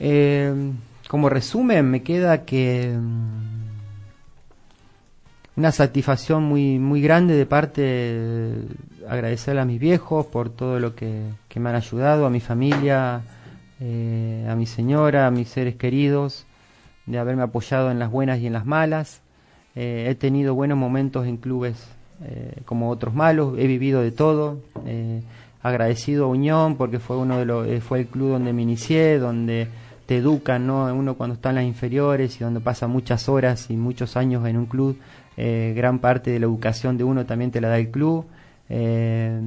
Eh, como resumen, me queda que mm, una satisfacción muy muy grande de parte de agradecerle a mis viejos por todo lo que, que me han ayudado, a mi familia, eh, a mi señora, a mis seres queridos, de haberme apoyado en las buenas y en las malas. Eh, he tenido buenos momentos en clubes eh, como otros malos, he vivido de todo. Eh, agradecido a Unión porque fue uno de los, fue el club donde me inicié, donde te educan, ¿no? Uno cuando está en las inferiores y donde pasa muchas horas y muchos años en un club, eh, gran parte de la educación de uno también te la da el club. Eh,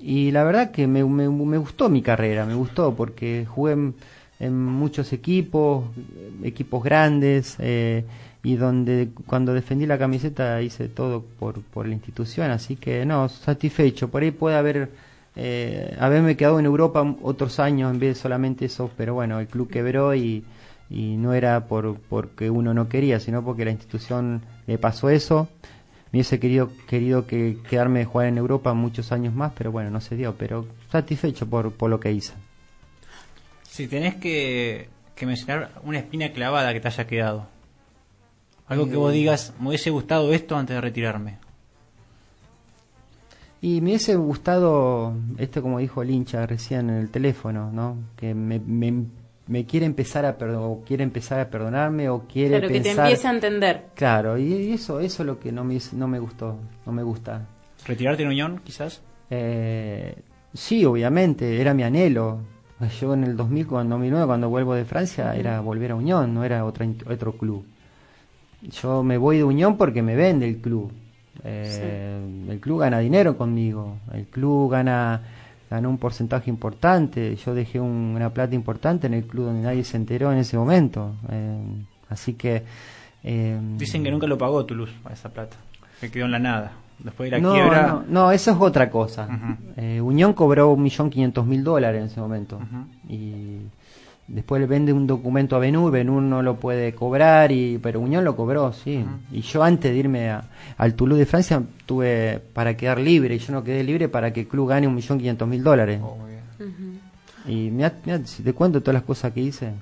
y la verdad que me, me, gustó mi carrera, me gustó porque jugué en, en muchos equipos, equipos grandes, eh, y donde cuando defendí la camiseta hice todo por, por la institución, así que no, satisfecho. Por ahí puede haber eh, haberme quedado en Europa otros años en vez de solamente eso, pero bueno, el club quebró y, y no era por porque uno no quería, sino porque la institución le pasó eso. Me hubiese querido, querido que quedarme de jugar en Europa muchos años más, pero bueno, no se dio, pero satisfecho por, por lo que hice. Si tenés que, que mencionar una espina clavada que te haya quedado. Algo que vos digas, me hubiese gustado esto antes de retirarme. Y me hubiese gustado, esto como dijo el hincha recién en el teléfono, ¿no? Que me, me, me quiere empezar a perdonar, quiere empezar a perdonarme o quiere Claro, que te empiece a entender. Claro, y eso, eso es lo que no me, no me gustó, no me gusta. ¿Retirarte en Unión, quizás? Eh, sí, obviamente, era mi anhelo. Yo en el 2000, cuando 2009, cuando vuelvo de Francia, era volver a Unión, no era otra, otro club. Yo me voy de Unión porque me vende el club. Eh, El club gana dinero conmigo. El club gana ganó un porcentaje importante. Yo dejé un- una plata importante en el club donde nadie se enteró en ese momento. Eh, así que eh, Dicen que nunca lo pagó Toulouse a esa plata. Que quedó en la nada. Después de la no, quiebra. no, no, eso es otra cosa. Eh, Unión cobró un millón quinientos mil dólares en ese momento. Y después le vende un documento a Benur, Benur no lo puede cobrar, y pero Unión lo cobró, sí. Y yo antes de irme a- al Toulouse de Francia tuve para quedar libre, y yo no quedé libre para que el club gane un millón quinientos mil dólares. Oh, muy bien. Y mirá, mirá, si te cuento todas las cosas que hice.